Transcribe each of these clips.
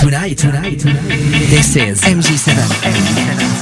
Tonight, tonight, tonight. This is MJ7. MJ7.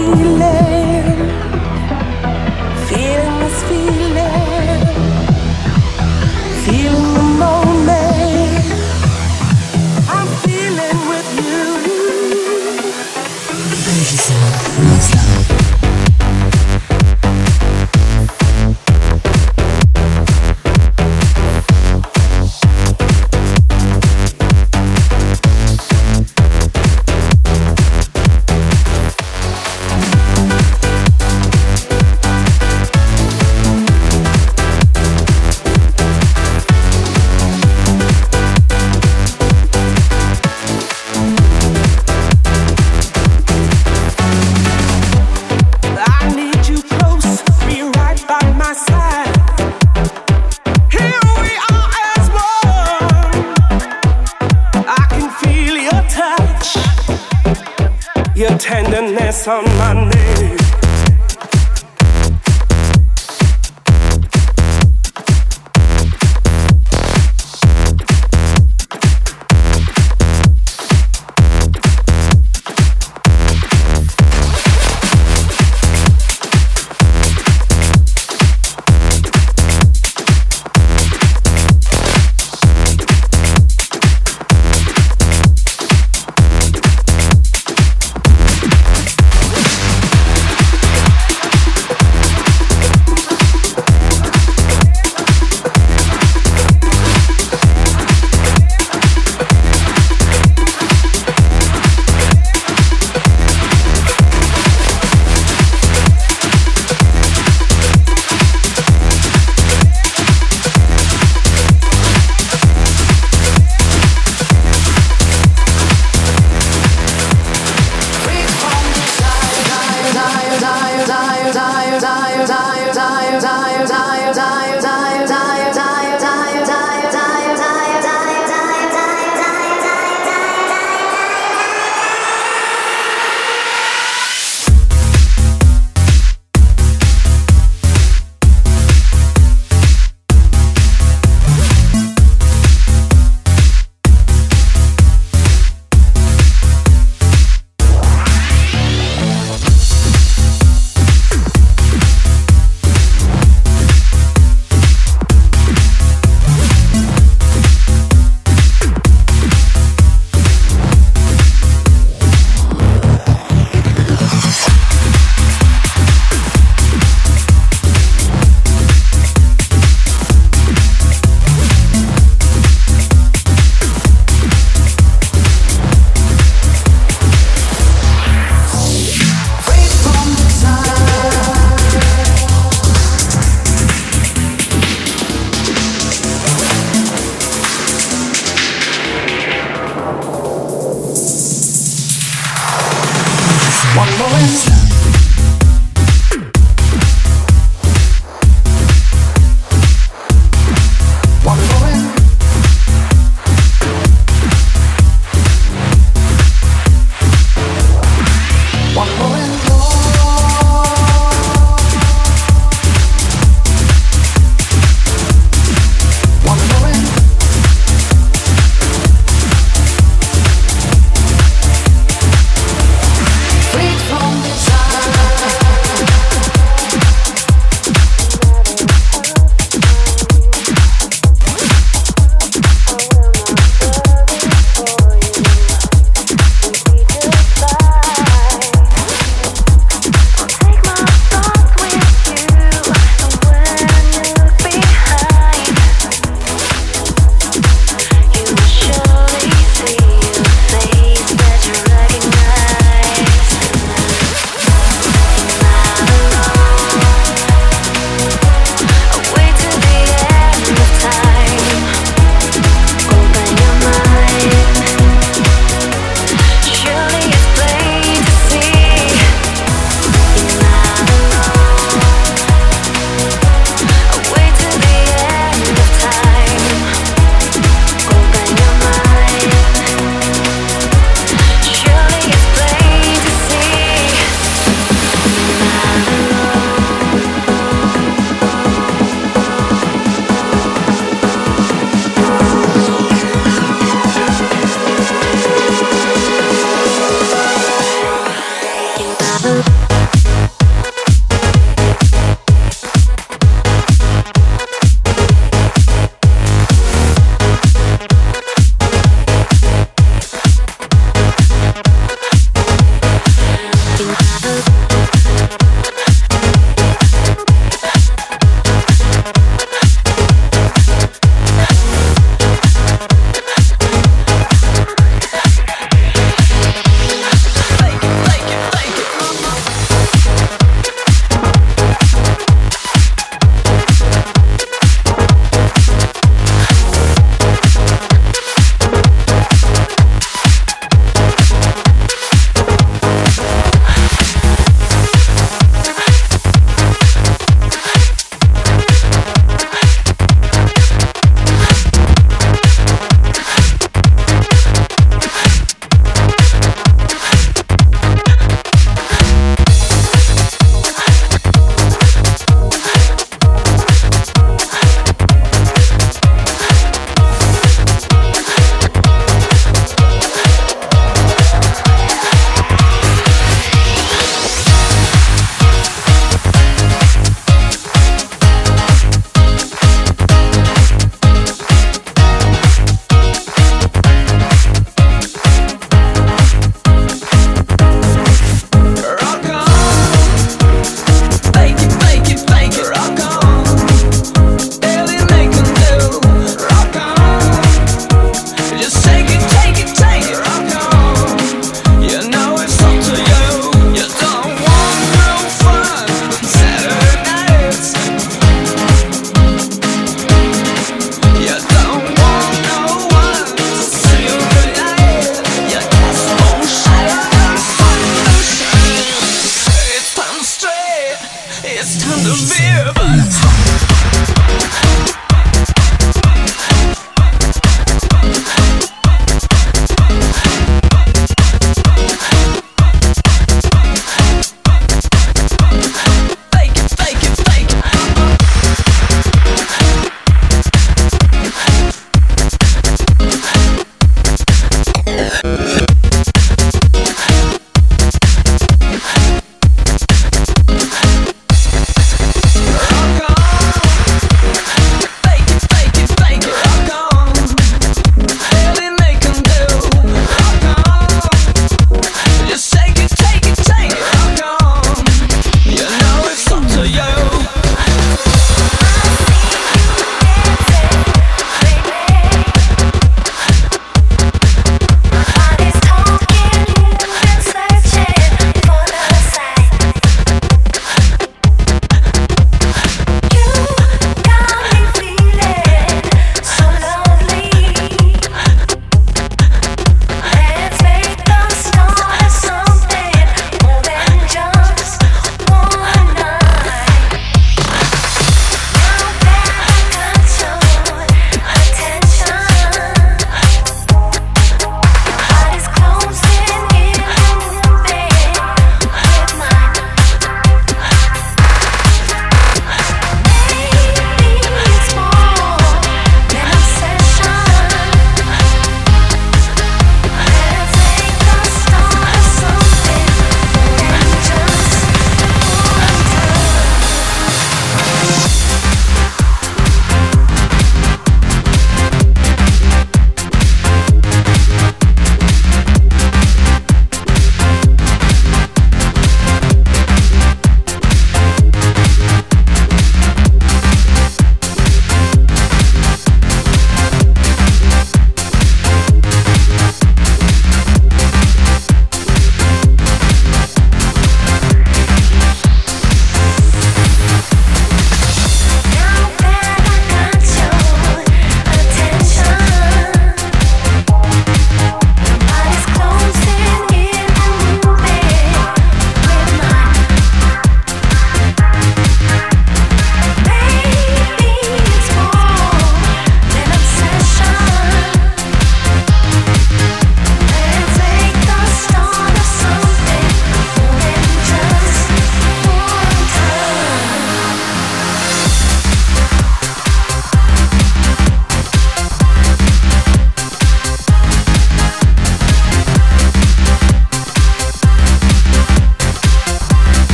feeling. some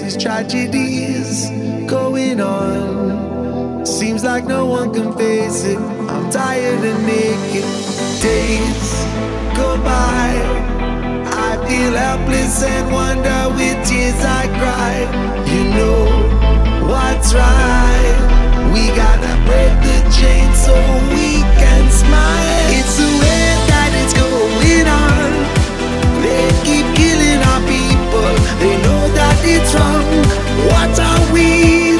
races, tragedies going on. Seems like no one can face it. I'm tired and naked. Days go by. I feel helpless and wonder with tears I cry. You know what's right. We gotta break the chain so we can smile. It's the way that it's going on. They keep killing our people. They know that it's wrong. What are we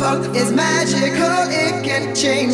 Wonderful, it's magical, it can change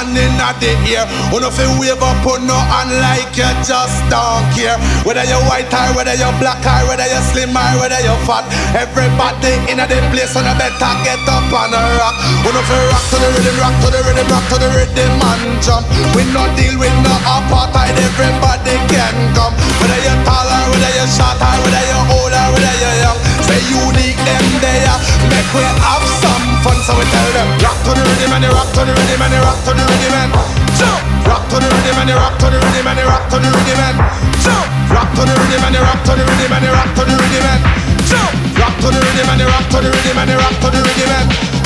hand in the ear. Uno fi wave up on no hand like you just don't care. Whether you're white or whether you're black or whether you're slim or whether you're fat. Everybody in a the place and I better get up and a rock. Uno fi rock to the rhythm, rock to the rhythm, rock to the rhythm and jump. We no deal with no apartheid. Everybody can come. Whether you tall whether you short or whether you old whether you young. Say unique them there. Make we have some fun. So we tell them rock to the rhythm and you rock to the rhythm and you rock to the rhythm and jump. Rock to the rhythm and you rock to the rhythm and you rock to the rhythm and jump. Rock to the rhythm and you rock to the rhythm and you rock to the rhythm and jump. Rock to the rhythm and rock to the rhythm and rock to the rhythm and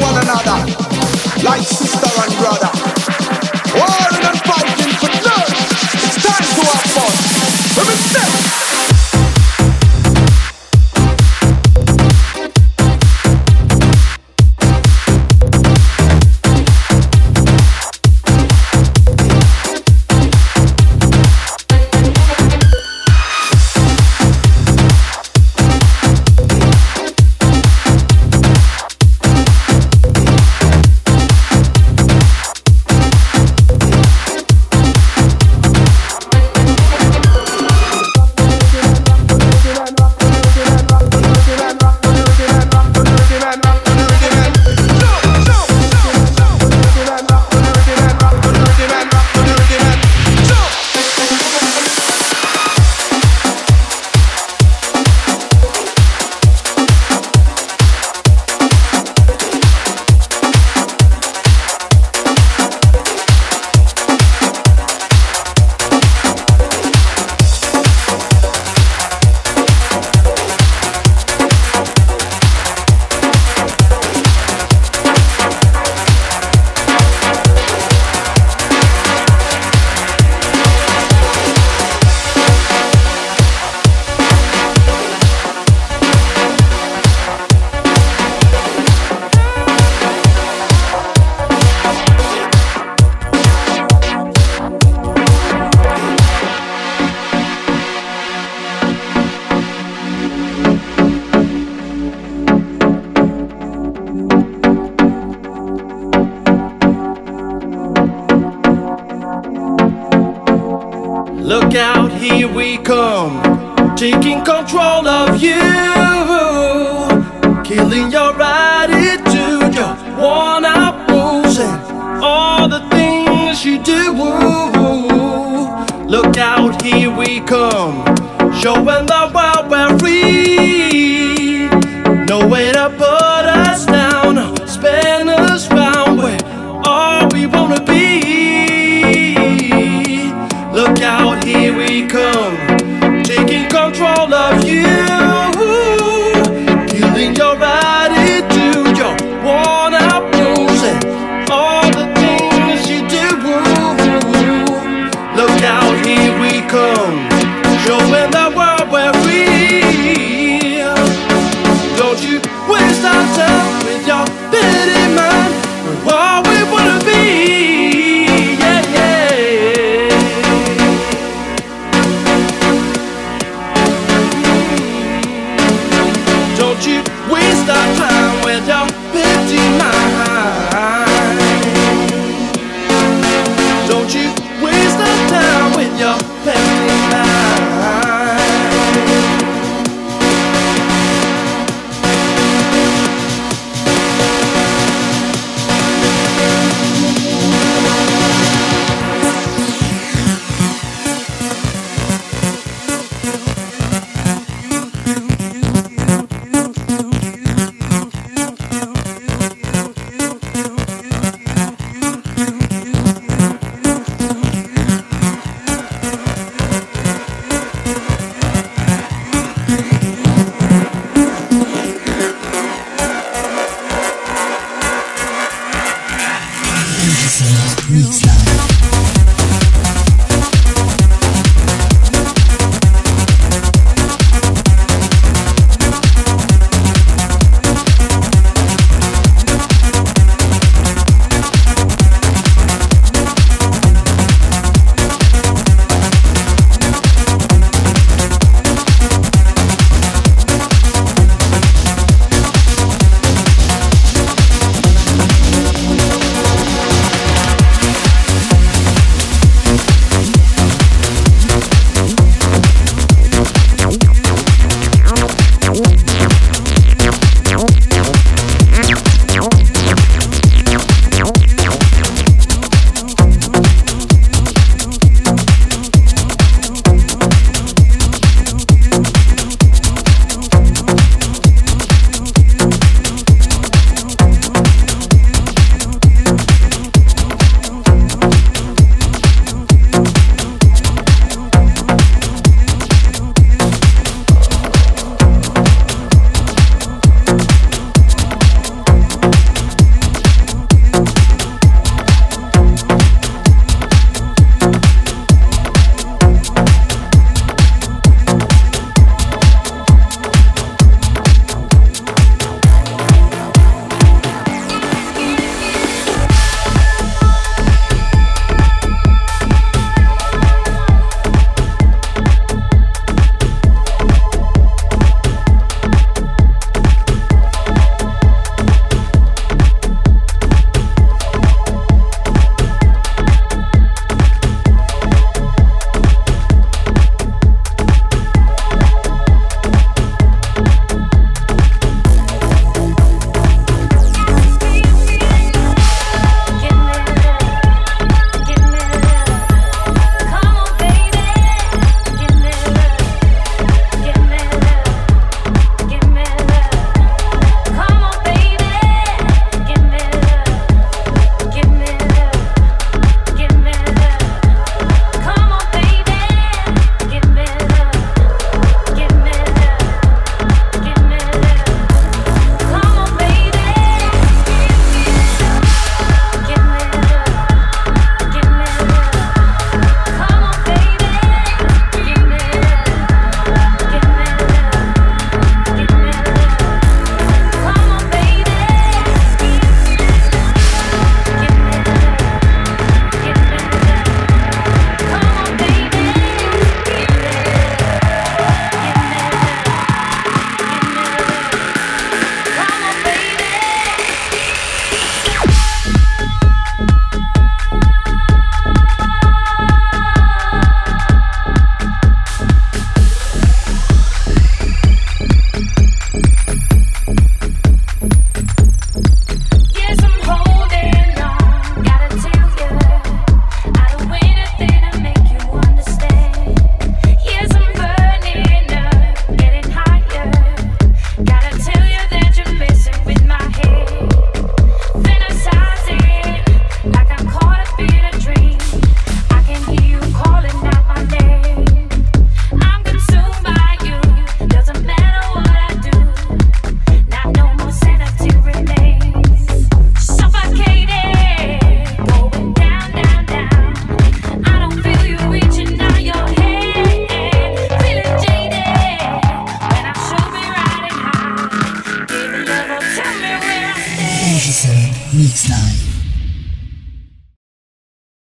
one another.